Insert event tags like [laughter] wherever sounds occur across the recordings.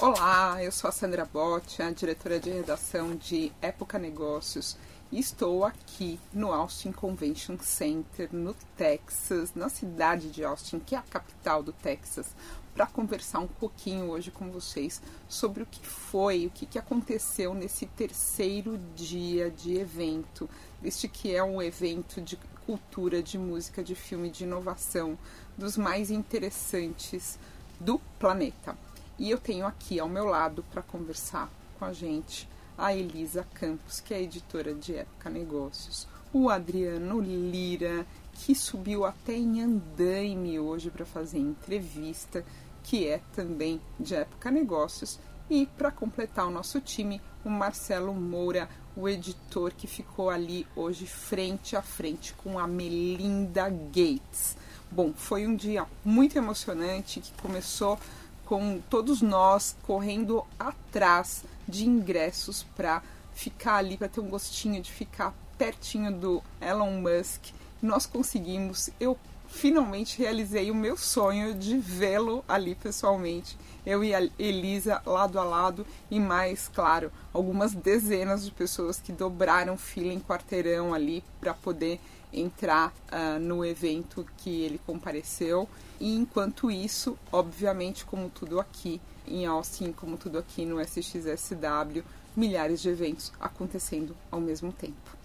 Olá, eu sou a Sandra Botti, a diretora de redação de Época Negócios e estou aqui no Austin Convention Center, no Texas, na cidade de Austin, que é a capital do Texas, para conversar um pouquinho hoje com vocês sobre o que foi, o que, que aconteceu nesse terceiro dia de evento. Este que é um evento de cultura, de música, de filme, de inovação, dos mais interessantes do planeta. E eu tenho aqui ao meu lado para conversar com a gente a Elisa Campos, que é editora de Época Negócios, o Adriano Lira, que subiu até em andaime hoje para fazer entrevista, que é também de Época Negócios, e para completar o nosso time, o Marcelo Moura, o editor que ficou ali hoje frente a frente com a Melinda Gates. Bom, foi um dia muito emocionante que começou com todos nós correndo atrás de ingressos para ficar ali, para ter um gostinho de ficar pertinho do Elon Musk. Nós conseguimos, eu finalmente realizei o meu sonho de vê-lo ali pessoalmente. Eu e a Elisa lado a lado e mais, claro, algumas dezenas de pessoas que dobraram fila em quarteirão ali para poder entrar uh, no evento que ele compareceu. E enquanto isso, obviamente, como tudo aqui em Austin, como tudo aqui no SXSW, milhares de eventos acontecendo ao mesmo tempo.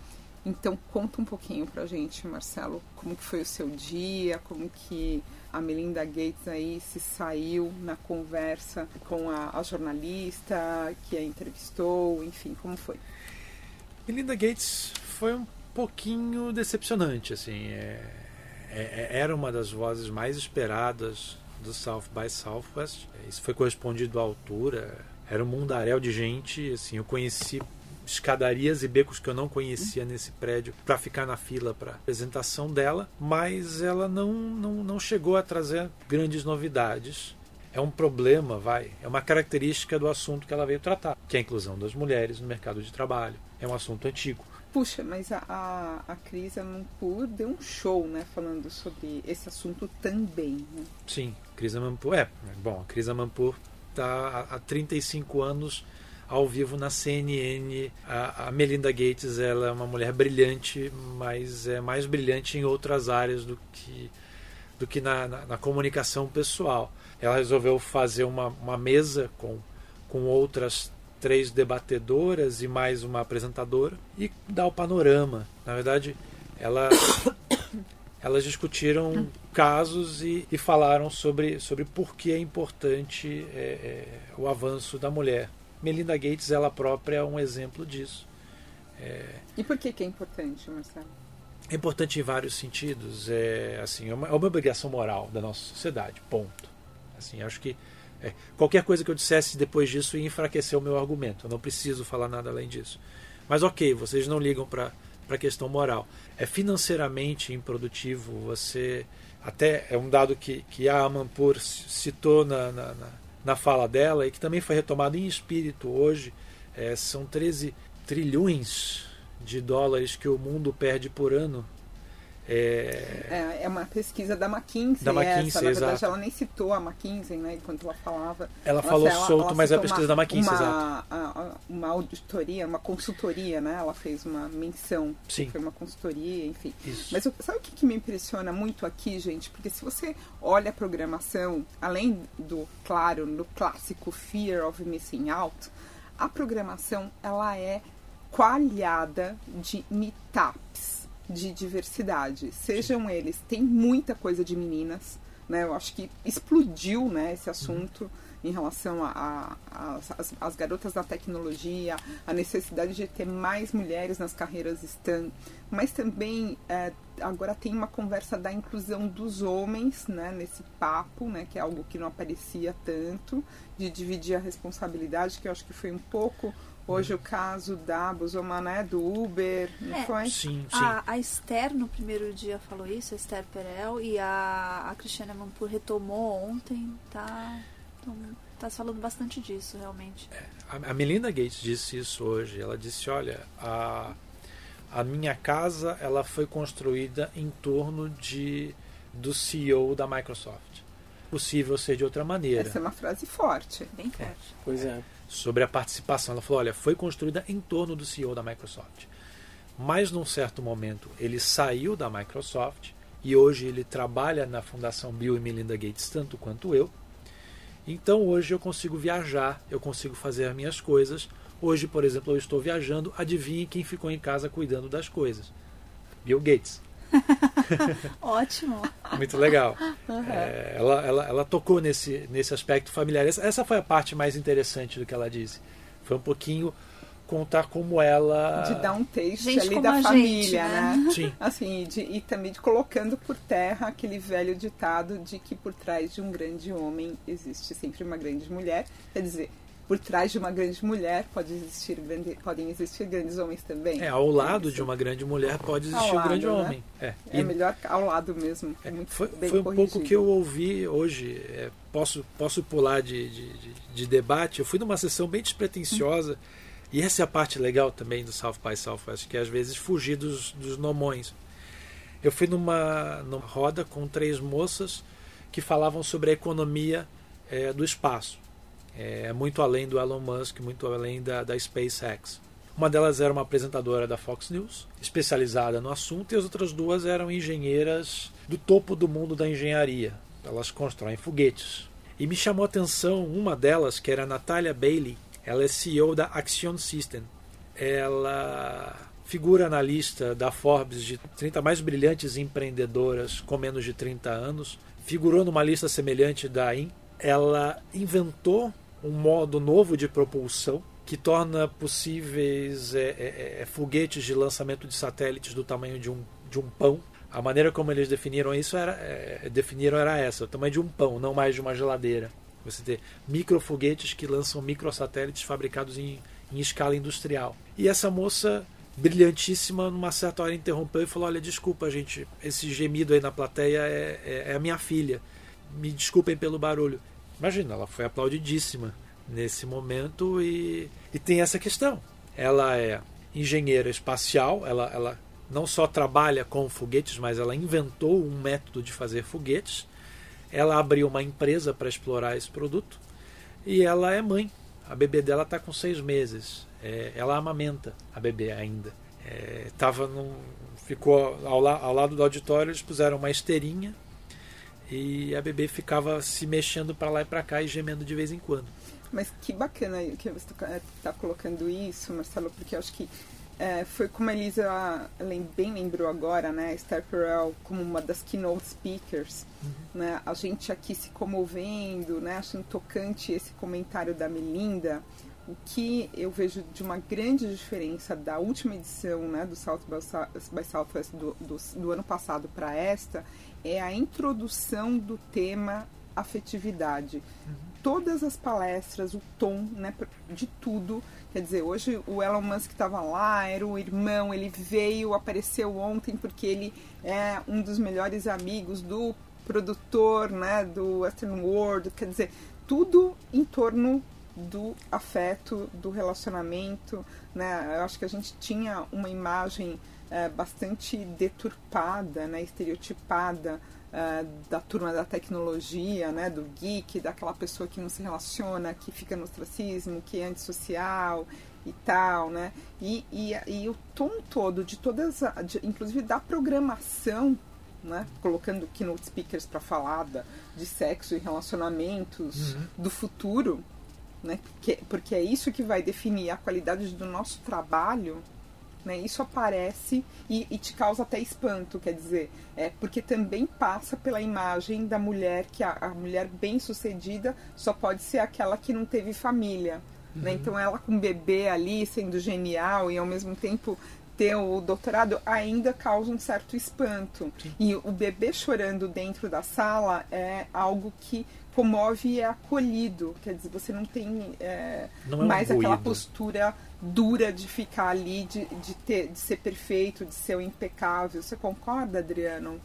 Então conta um pouquinho pra gente, Marcelo, como que foi o seu dia, como que a Melinda Gates aí se saiu na conversa com a, a jornalista que a entrevistou, enfim, como foi? Melinda Gates foi um pouquinho decepcionante, assim. É, é, era uma das vozes mais esperadas do South by Southwest. Isso foi correspondido à altura. Era um mundaréu de gente, assim, eu conheci escadarias e becos que eu não conhecia nesse prédio para ficar na fila para apresentação dela, mas ela não, não, não chegou a trazer grandes novidades. É um problema, vai, é uma característica do assunto que ela veio tratar, que é a inclusão das mulheres no mercado de trabalho. É um assunto antigo. Puxa, mas a, a, a Cris Amanpour deu um show, né, falando sobre esse assunto também, né? Sim, Cris Amanpour, é, bom, a Cris Amanpour está há 35 anos ao vivo na CNN. A, a, Melinda Gates ela é uma mulher brilhante, mas é mais brilhante em outras áreas do que, do que na, na, na comunicação pessoal. Ela resolveu fazer uma, uma mesa com, com outras três debatedoras e mais uma apresentadora e dar o panorama. Na verdade, ela, [coughs] elas discutiram casos e, e, falaram sobre, sobre por que é importante é, é, o avanço da mulher. Melinda Gates, ela própria, é um exemplo disso. É... E por que, que é importante, Marcelo? É importante em vários sentidos. É, assim, é uma, é uma obrigação moral da nossa sociedade, ponto. Assim, acho que é, qualquer coisa que eu dissesse depois disso ia enfraquecer o meu argumento. Eu não preciso falar nada além disso. Mas ok, vocês não ligam para a questão moral. É financeiramente improdutivo. Você. Até é um dado que, que a Amanpour citou na, na, na, na fala dela e que também foi retomado em espírito hoje. É, são 13 trilhões de dólares que o mundo perde por ano é... é... Uma pesquisa da McKinsey. Da McKinsey, essa. Na verdade, exato. ela nem citou a McKinsey, né? Enquanto ela falava. Ela falou ela, solto, ela mas é a pesquisa uma, da McKinsey, uma, exato. Uma auditoria, uma consultoria, né? Ela fez uma menção. Sim. Foi uma consultoria, enfim. Isso. Mas sabe o que, que me impressiona muito aqui, gente? Porque se você olha a programação, além do, claro, do clássico Fear of Missing Out, a programação, ela é coalhada de meetups de diversidade. Sejam eles, tem muita coisa de meninas, né? Eu acho que explodiu, né, esse assunto uhum. em relação às garotas da tecnologia, a necessidade de ter mais mulheres nas carreiras STEM, mas também é, agora tem uma conversa da inclusão dos homens, né, nesse papo, né, que é algo que não aparecia tanto, de dividir a responsabilidade, que eu acho que foi um pouco Hoje o caso da Buzomana é do Uber, não é, foi? Sim, sim. A, a, Esther no primeiro dia falou isso, a Esther Perel, e a, a Cristiane Mampur retomou ontem, tá? Então, Tá se falando bastante disso, realmente. A, a Melinda Gates disse isso hoje. Ela disse: Olha, a, a minha casa ela foi construída em torno de do CEO da Microsoft. Possível ser de outra maneira. Essa é uma frase forte. Bem forte. Pois é. Sobre a participação. Ela falou: olha, foi construída em torno do CEO da Microsoft. Mas num certo momento ele saiu da Microsoft e hoje ele trabalha na Fundação Bill e Melinda Gates tanto quanto eu. Então hoje eu consigo viajar, eu consigo fazer as minhas coisas. Hoje, por exemplo, eu estou viajando. Adivinhe quem ficou em casa cuidando das coisas? Bill Gates. [laughs] Ótimo. Muito legal. [laughs] É, ela, ela, ela tocou nesse, nesse aspecto familiar. Essa, essa foi a parte mais interessante do que ela disse. Foi um pouquinho contar como ela. De dar um taste Gente ali da família, gente, né? né? Sim. [laughs] Assim, de, e também de colocando por terra aquele velho ditado de que por trás de um grande homem existe sempre uma grande mulher. Quer dizer, por trás de uma grande mulher pode existir grande, podem existir grandes homens também. É, ao lado de uma grande mulher pode existir Ao um grande lado, né? homem. É. É E- melhor ao lado mesmo. É muito foi foi um corrigido. pouco que eu ouvi hoje. É, posso, posso pular de, de, de- de debate. Eu fui numa sessão bem despretensiosa. E essa é a parte legal também do South by Southwest, que é às vezes fugir dos, dos nomões. Eu fui numa, numa roda com três moças que falavam sobre a economia é, do espaço. É, muito além do Elon Musk, muito além da, da SpaceX. Uma delas era uma apresentadora da Fox News, especializada no assunto, e as outras duas eram engenheiras do topo do mundo da engenharia. Elas constroem foguetes. E me chamou a atenção uma delas, que era a Natalia Bailey. Ela é CEO da Axion System. Ela figura na lista da Forbes de 30 mais brilhantes empreendedoras com menos de 30 anos. Figurou numa lista semelhante da IN. Ela inventou um modo novo de propulsão que torna possíveis é, é, é, foguetes de lançamento de satélites do tamanho de um, de um pão. A maneira como eles definiram isso era, é, definiram era essa, o tamanho de um pão, não mais de uma geladeira. Você ter microfoguetes que lançam microsatélites fabricados em, em escala industrial. E essa moça brilhantíssima, numa certa hora interrompeu e falou: Olha, desculpa, gente, esse gemido aí na plateia é, é, é a minha filha. Me desculpem pelo barulho. Imagina, ela foi aplaudidíssima nesse momento e, e tem essa questão. Ela é engenheira espacial, ela, ela não só trabalha com foguetes, mas ela inventou um método de fazer foguetes. Ela abriu uma empresa para explorar esse produto e ela é mãe. A bebê dela está com seis meses. É, ela amamenta a bebê ainda. É, tava num, ficou ao, la, ao lado do auditório, eles puseram uma esteirinha e a bebê ficava se mexendo para lá e para cá e gemendo de vez em quando. Mas que bacana que você está colocando isso, Marcelo, porque eu acho que é, foi como a Elisa bem lembrou agora, né? Esther Perel como uma das keynote speakers, uhum. né? A gente aqui se comovendo, né? Achando tocante esse comentário da Melinda. O que eu vejo de uma grande diferença da última edição né, do South by Southwest do, do, do ano passado para esta é a introdução do tema afetividade. Uhum. Todas as palestras, o tom né, de tudo. Quer dizer, hoje o Elon Musk estava lá, era o irmão, ele veio, apareceu ontem porque ele é um dos melhores amigos do produtor né, do Western World. Quer dizer, tudo em torno do afeto, do relacionamento, né? Eu acho que a gente tinha uma imagem é, bastante deturpada, né? estereotipada é, da turma da tecnologia, né? Do geek, daquela pessoa que não se relaciona, que fica no ostracismo, que é antissocial e tal, né? E, e, e o tom todo de todas, de, inclusive da programação né? colocando keynote speakers para falar da, de sexo e relacionamentos uhum. do futuro, né? Porque, porque é isso que vai definir a qualidade do nosso trabalho. Né? Isso aparece e, e, te causa até espanto, quer dizer, é porque também passa pela imagem da mulher que a, a mulher bem sucedida só pode ser aquela que não teve família. Uhum. Né? Então ela com bebê ali sendo genial e ao mesmo tempo ter o doutorado ainda causa um certo espanto. Sim. E o bebê chorando dentro da sala é algo que comove e é acolhido. Quer dizer, você não tem é, não é mais um aquela postura dura de ficar ali, de, de, ter, de ser perfeito, de ser o impecável. Você concorda, Adriano?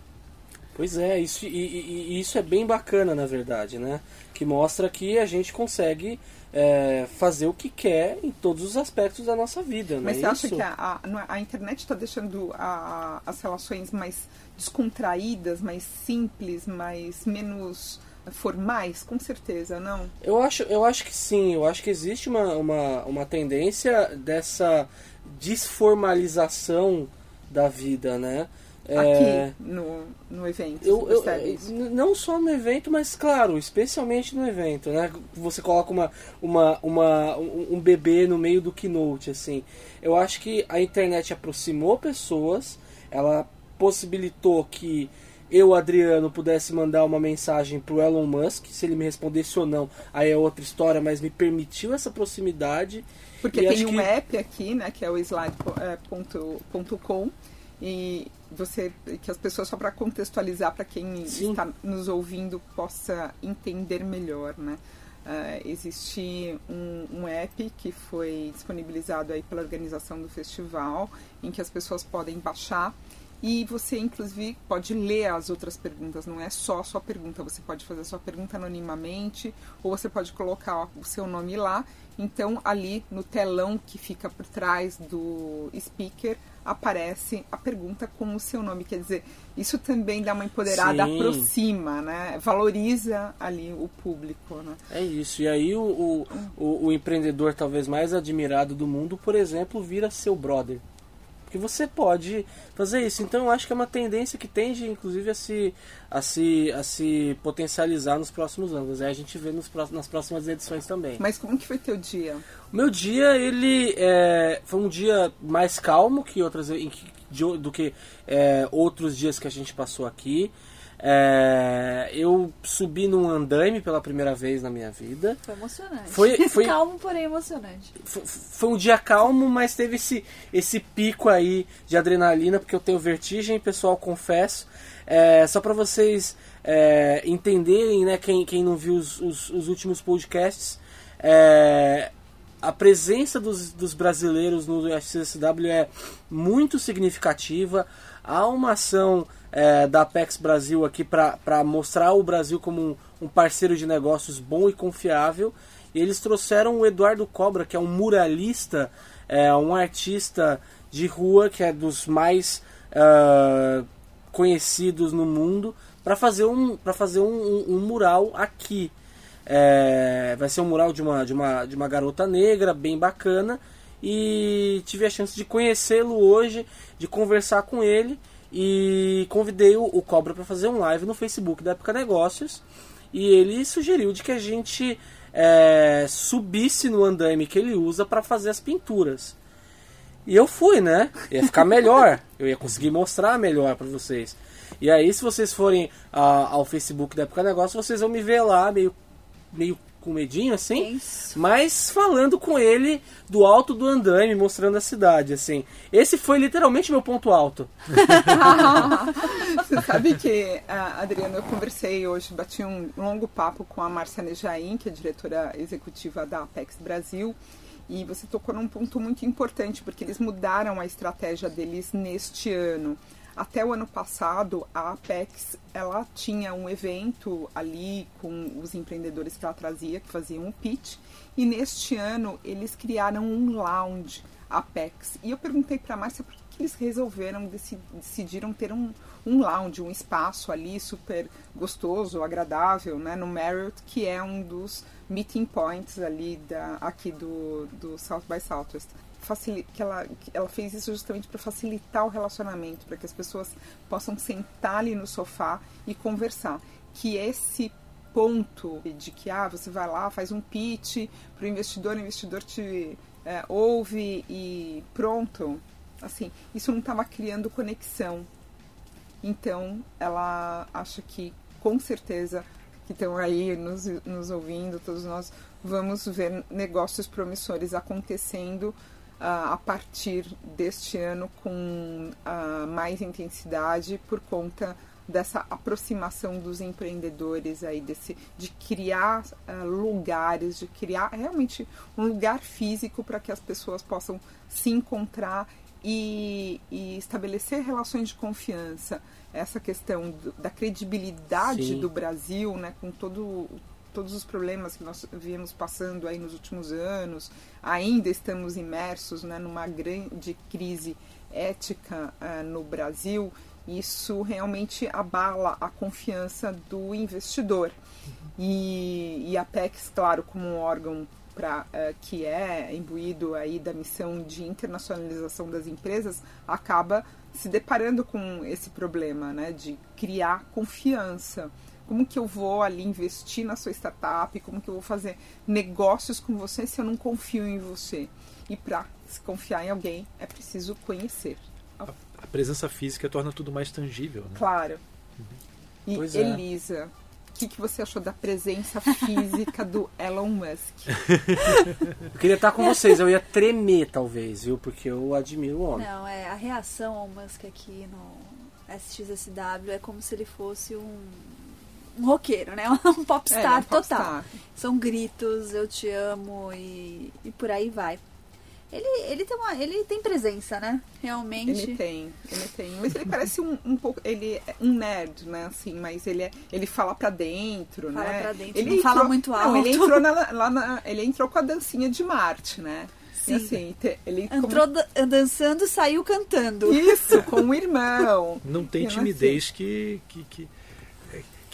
Pois é, isso, e, e- e isso é bem bacana, na verdade, né? Que mostra que a gente consegue é, fazer o que quer em todos os aspectos da nossa vida, né? Mas você acha isso? que a, a, é- a internet está deixando a- as relações mais descontraídas, mais simples, mais menos formais? Com certeza, não? Eu acho, eu acho que sim, eu acho que existe uma, uma, uma tendência dessa desformalização da vida, né? É, Aqui no, no evento, Eu, eu, não só no evento, mas claro, especialmente no evento, né? Você coloca uma, uma, uma, um um bebê no meio do keynote, assim. Eu acho que a internet aproximou pessoas, ela possibilitou que eu, Adriano, pudesse mandar uma mensagem pro Elon Musk, se ele me respondesse ou não, aí é outra história, mas me permitiu essa proximidade. Porque E tem um que- app aqui, né, que é o slide.com e você que as pessoas só para contextualizar para quem Sim. está nos ouvindo possa entender melhor, né? Ah, existe um, um app que foi disponibilizado aí pela organização do festival, em que as pessoas podem baixar e você, inclusive, pode ler as outras perguntas, não é só a sua pergunta. Você pode fazer a sua pergunta anonimamente ou você pode colocar o seu nome lá. Então, ali no telão que fica por trás do speaker, aparece a pergunta com o seu nome. Quer dizer, isso também dá uma empoderada, Sim. aproxima, né? Valoriza ali o público, né? É isso. E aí o, o, o, o empreendedor talvez mais admirado do mundo, por exemplo, vira seu brother. Porque você pode fazer isso. Então eu acho que é uma tendência que tende, inclusive, a se, a se, a se potencializar nos próximos anos. Aí a gente vê nos, nas próximas edições também. Mas como que foi teu dia? O meu dia, ele é, foi um dia mais calmo que outras, em que- de- do que é, outros dias que a gente passou aqui. É, eu subi num andaime pela primeira vez na minha vida. Foi emocionante. Foi- [laughs] foi- Calmo, porém emocionante. F- Foi um dia calmo, mas teve esse, esse pico aí de adrenalina, porque eu tenho vertigem, pessoal, confesso. É, só para vocês é, entenderem, né, quem, quem não viu os, os- os últimos podcasts, é, a presença dos, dos brasileiros no XCSW é muito significativa. Há uma ação é, da Apex Brasil aqui para mostrar o Brasil como um, um parceiro de negócios bom e confiável. E eles trouxeram o Eduardo Cobra, que é um muralista, é, um artista de rua, que é dos mais ah, conhecidos no mundo, para fazer, um, pra fazer um, um- um mural aqui. É, vai ser um mural de uma, de, uma, de uma garota negra, bem bacana. E tive a chance de conhecê-lo hoje, de conversar com ele. E convidei o, o Cobra para fazer um live no Facebook da Época Negócios. E ele sugeriu de que a gente é, subisse no andaime que ele usa para fazer as pinturas. E eu fui, né? Ia ficar [laughs] melhor. Eu ia conseguir mostrar melhor para vocês. E aí, se vocês forem ah, ao Facebook da Época Negócio, vocês vão me ver lá, meio, meio com medinho assim. Tenso. Mas falando com ele do alto do andaime, mostrando a cidade, assim. Esse foi literalmente meu ponto alto. [laughs] Você sabe que, ah, Adriana, eu conversei hoje, bati um longo papo com a Márcia Nejaim, que é diretora executiva da Apex Brasil, e você tocou num ponto muito importante, porque eles mudaram a estratégia deles neste ano. Até o ano passado, a Apex ela tinha um evento ali com os empreendedores que ela trazia, que faziam um pitch, e neste ano eles criaram um lounge Apex. E eu perguntei para a Márcia por que eles resolveram, deci- decidiram ter um, um lounge, um espaço ali super gostoso, agradável, né, no Marriott, que é um dos meeting points ali da, aqui do, do South by Southwest. Que ela, ela fez isso justamente para facilitar o relacionamento, para que as pessoas possam sentar ali no sofá e conversar. Que esse ponto de que ah, você vai lá, faz um pitch para o investidor, o investidor te é, ouve e pronto. Assim, isso não estava criando conexão. Então, ela acha que, com certeza, que estão aí nos, nos ouvindo, todos nós vamos ver negócios promissores acontecendo a partir deste ano com mais intensidade por conta dessa aproximação dos empreendedores aí desse de criar ah, lugares de criar realmente um lugar físico para que as pessoas possam se encontrar e, e estabelecer relações de confiança, essa questão do, da credibilidade Sim. do Brasil, né, com todo, todos os problemas que nós viemos passando aí nos últimos anos, ainda estamos imersos né, numa grande crise ética ah, no Brasil, isso realmente abala a confiança do investidor. E, e a PEX, claro, como um órgão pra, eh, que é imbuído aí da missão de internacionalização das empresas, acaba se deparando com esse problema, né, de criar confiança. Como que eu vou ali investir na sua startup? Como que eu vou fazer negócios com você se eu não confio em você? E para se confiar em alguém é preciso conhecer. A, a presença física torna tudo mais tangível. Né? Claro. E Pois é. Elisa, o que, que você achou da presença física do [laughs] Elon Musk? Eu queria estar com vocês, eu ia tremer talvez, viu? Porque eu admiro o homem. Não, é, a reação ao Musk aqui no SXSW é como se ele fosse um, um roqueiro, né? [laughs] Um popstar É, um total. São gritos, eu te amo e, e por aí vai. Ele, ele, tem uma, ele tem presença, né? Realmente. Ele tem, ele tem. Mas ele parece um, um pouco. Ele é um nerd, né? Assim, mas ele, é, ele fala pra dentro, Fala né? pra dentro, ele não fala muito Não, ele alto. entrou na- lá na, Ele entrou com a dancinha de Marte, né? Sim. E assim, te- ele. como- Entrou da- dançando, saiu cantando. Isso, com o irmão. Não tem timidez que, que, que, é,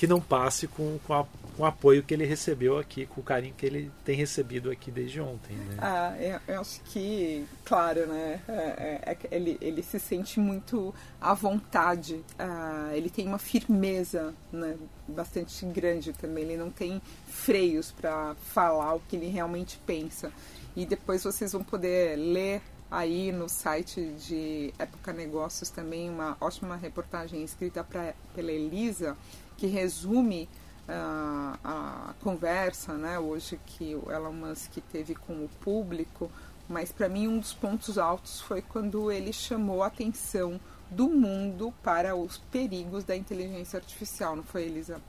que não passe com, com, a- com o apoio que ele recebeu aqui, com o carinho que ele tem recebido aqui desde ontem. Né? Ah, eu, eu acho que, claro, né? é- é- é ele, ele se sente muito à vontade. ah, ele tem uma firmeza né, bastante grande também. Ele não tem freios para falar o que ele realmente pensa. E depois vocês vão poder ler aí no site de Época Negócios também uma ótima reportagem escrita pra, pela Elisa que resume ah, a conversa, né, hoje que o Elon Musk teve com o público, mas para mim um dos pontos altos foi quando ele chamou a atenção do mundo para os perigos da inteligência artificial, não foi, Elisa?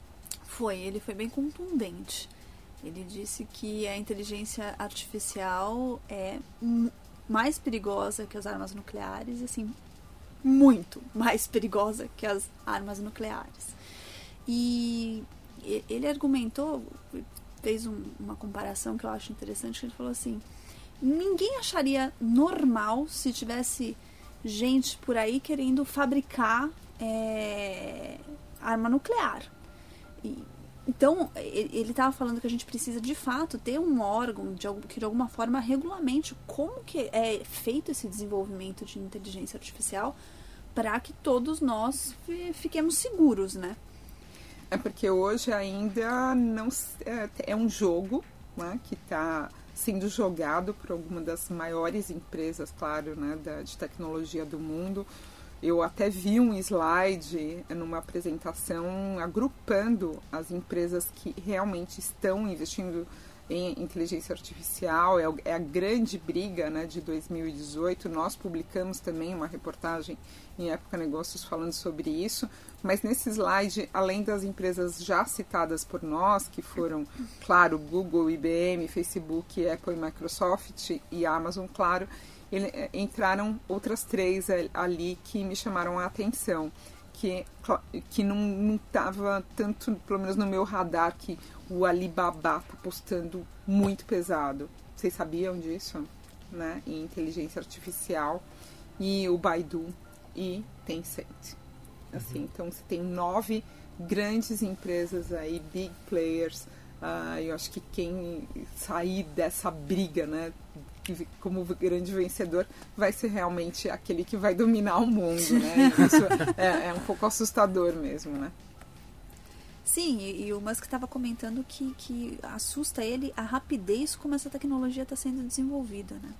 Foi, ele foi bem contundente. Ele disse que a inteligência artificial é mais perigosa que as armas nucleares, assim, muito mais perigosa que as armas nucleares. E ele argumentou, fez um- uma comparação que eu acho interessante, que ele falou assim, ninguém acharia normal se tivesse gente por aí querendo fabricar é, arma nuclear. E- então, ele estava falando que a gente precisa de fato ter um órgão de, que de alguma forma regulamente como que é feito esse desenvolvimento de inteligência artificial para que todos nós fi- fiquemos seguros, né? É porque hoje ainda não é, é um jogo né, que está sendo jogado por alguma das maiores empresas, claro, né, da, de tecnologia do mundo. Eu até vi um slide numa apresentação agrupando as empresas que realmente estão investindo em inteligência artificial. É, é a grande briga né, de 2018. Nós publicamos também uma reportagem em Época Negócios falando sobre isso. Mas nesse slide, além das empresas já citadas por nós, que foram, claro, Google, IBM, Facebook, Apple e Microsoft e Amazon, claro, ele- eh, entraram outras três eh, ali que me chamaram a atenção. Que, que não estava tanto, pelo menos no meu radar, que o Alibaba está postando muito pesado. Vocês sabiam disso? Né? Em inteligência artificial. E o Baidu e Tencent. Assim, então você tem nove grandes empresas aí, big players. Ah, eu acho que quem sair dessa briga, né, como grande vencedor, vai ser realmente aquele que vai dominar o mundo, né? [laughs] Isso é, é um pouco assustador mesmo, né? Sim, e, e o Musk estava comentando que, que assusta ele a rapidez como essa tecnologia está sendo desenvolvida, né?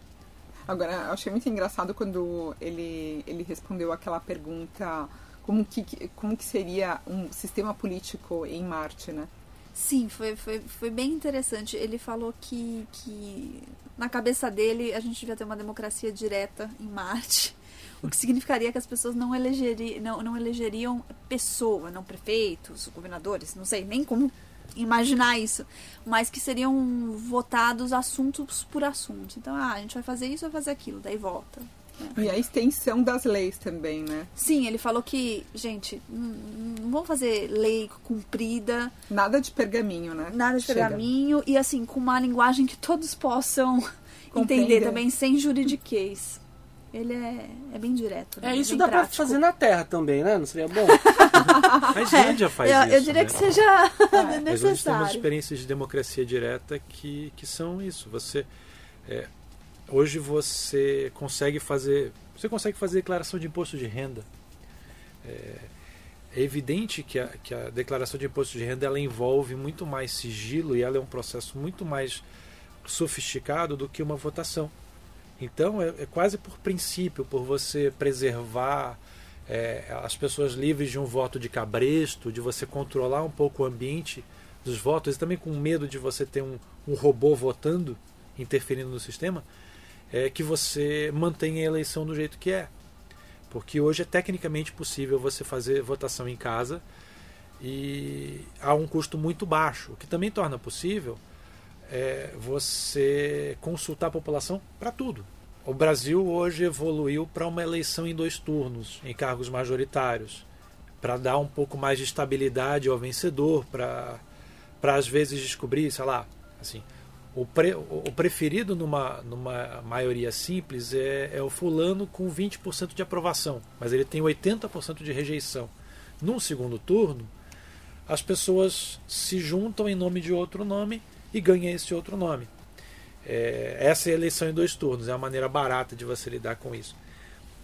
Agora, eu achei muito engraçado quando ele, ele respondeu aquela pergunta como que, como que seria um sistema político em Marte, né? Sim, foi, foi, foi bem interessante. Ele falou que, que na cabeça dele a gente devia ter uma democracia direta em Marte, o que significaria que as pessoas não, elegeri, não, não elegeriam pessoa, não prefeitos, governadores, não sei nem como imaginar isso, mas que seriam votados assuntos por assunto. Então, ah, a gente vai fazer isso, vai fazer aquilo, daí vota. E a extensão das leis também, né? Sim, ele falou que, gente, não, vamos fazer lei comprida, Nada de pergaminho, né? nada de Chega. pergaminho e assim, com uma linguagem que todos possam entender Compreender. também, sem juridiquês. Ele é, é bem direto. né? É, isso bem dá pra prático. fazer na Terra também, né? Não seria bom? A [laughs] Islândia faz eu, isso. eu diria né? que seja A Islândia temos necessário. experiências de democracia direta que, que são isso. Você é, hoje você consegue fazer você consegue fazer declaração de imposto de renda. É, é evidente que a, que a declaração de imposto de renda ela envolve muito mais sigilo e ela é um processo muito mais sofisticado do que uma votação. Então é, é quase por princípio, por você preservar é, as pessoas livres de um voto de cabresto, de você controlar um pouco o ambiente dos votos e também com medo de você ter um, um robô votando, interferindo no sistema, é que você mantenha a eleição do jeito que é. Porque hoje é tecnicamente possível você fazer votação em casa e a um custo muito baixo, o que também torna possível é você consultar a população para tudo. O Brasil hoje evoluiu para uma eleição em dois turnos, em cargos majoritários, para dar um pouco mais de estabilidade ao vencedor, para para às vezes descobrir, sei lá, assim, o, pre, o preferido numa, numa maioria simples é, é o fulano com 20% de aprovação, mas ele tem 80% de rejeição. Num segundo turno, as pessoas se juntam em nome de outro nome e ganham esse outro nome. É, essa é a eleição em dois turnos, é uma maneira barata de você lidar com isso.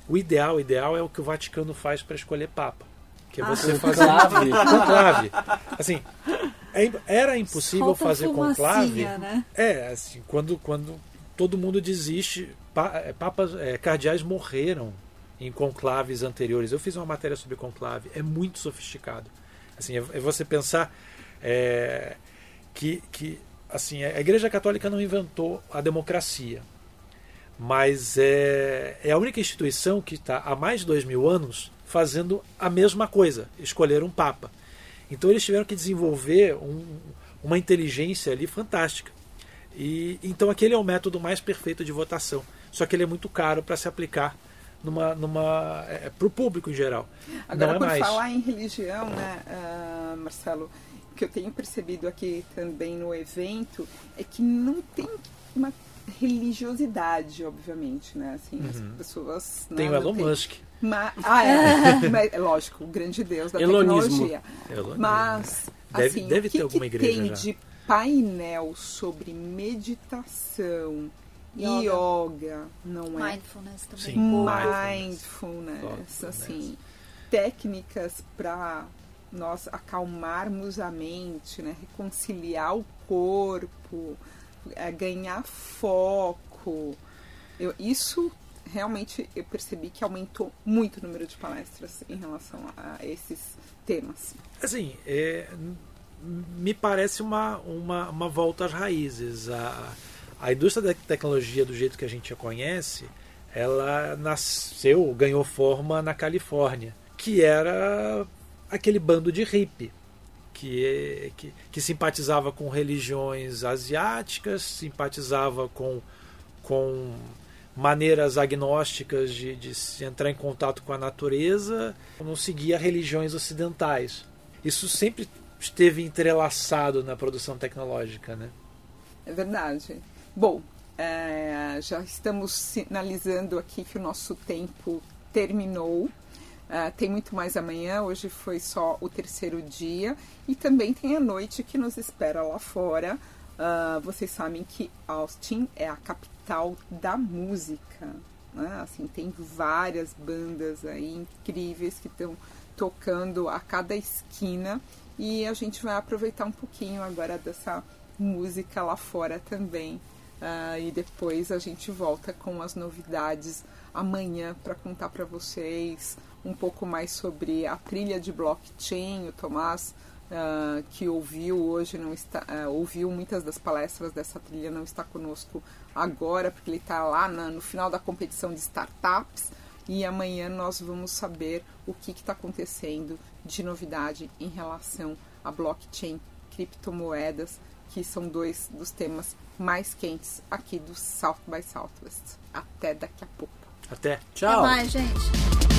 O ideal, o ideal é o que o Vaticano faz para escolher Papa, que é você fazer Conclave. conclave. Assim, é- era impossível Solta fazer conclave. Né? É, assim, quando, quando todo mundo desiste, pa- é, papas, é, cardeais morreram em conclaves anteriores. Eu fiz uma matéria sobre conclave, é muito sofisticado. Assim, é, é você pensar é, que, que assim, a Igreja Católica não inventou a democracia, mas é, é a única instituição que está há mais de dois mil anos fazendo a mesma coisa, escolher um papa. Então eles tiveram que desenvolver um- uma inteligência ali fantástica. E então aquele é o método mais perfeito de votação. Só que ele é muito caro para se aplicar numa, numa para o público em geral. Agora, Não é por mais. falar em religião, né, ah, Marcelo, que eu tenho percebido aqui também no evento é que não tem uma religiosidade, obviamente, né? Assim, as pessoas. Uhum. Tem né, o Elon não Musk. Ma- [laughs] ah, é. [laughs] Mas, é lógico, o grande deus da Elonismo. tecnologia. Elon- Mas, Deve- assim, deve o que, ter alguma que igreja tem já. de painel sobre meditação, Yoga. yoga, não é? Mindfulness também. Sim. pouco. mindfulness, Mindfulness. assim, técnicas para nós acalmarmos a mente, né? reconciliar o corpo, é, ganhar foco. Eu, isso realmente eu percebi que aumentou muito o número de palestras em relação a esses temas. Assim, é, me parece uma, uma, uma volta às raízes. A, a indústria da tecnologia, do jeito que a gente a conhece, ela nasceu, ganhou forma na Califórnia, que era aquele bando de hippie. Que, que, que simpatizava com religiões asiáticas, simpatizava com, com maneiras agnósticas de, de entrar em contato com a natureza, não seguia religiões ocidentais. Isso sempre esteve entrelaçado na produção tecnológica, né? É verdade. Bom, é, já estamos sinalizando aqui que o nosso tempo terminou. É, tem muito mais amanhã, hoje foi só o terceiro dia. E também tem a noite que nos espera lá fora. Ah, vocês sabem que Austin é a capital da música. Né? Assim, tem várias bandas aí incríveis que estão tocando a cada esquina. E a gente vai aproveitar um pouquinho agora dessa música lá fora também. Ah, e depois a gente volta com as novidades amanhã para contar para vocês um pouco mais sobre a trilha de blockchain. O Tomás, ah, que ouviu hoje, não está, ah, ouviu muitas das palestras dessa trilha, não está conosco agora, porque ele está lá na- no final da competição de startups. E amanhã nós vamos saber o que está acontecendo de novidade em relação a blockchain, criptomoedas, que são dois dos temas mais quentes aqui do South by Southwest. Até daqui a pouco. Até. Tchau. Até mais, gente.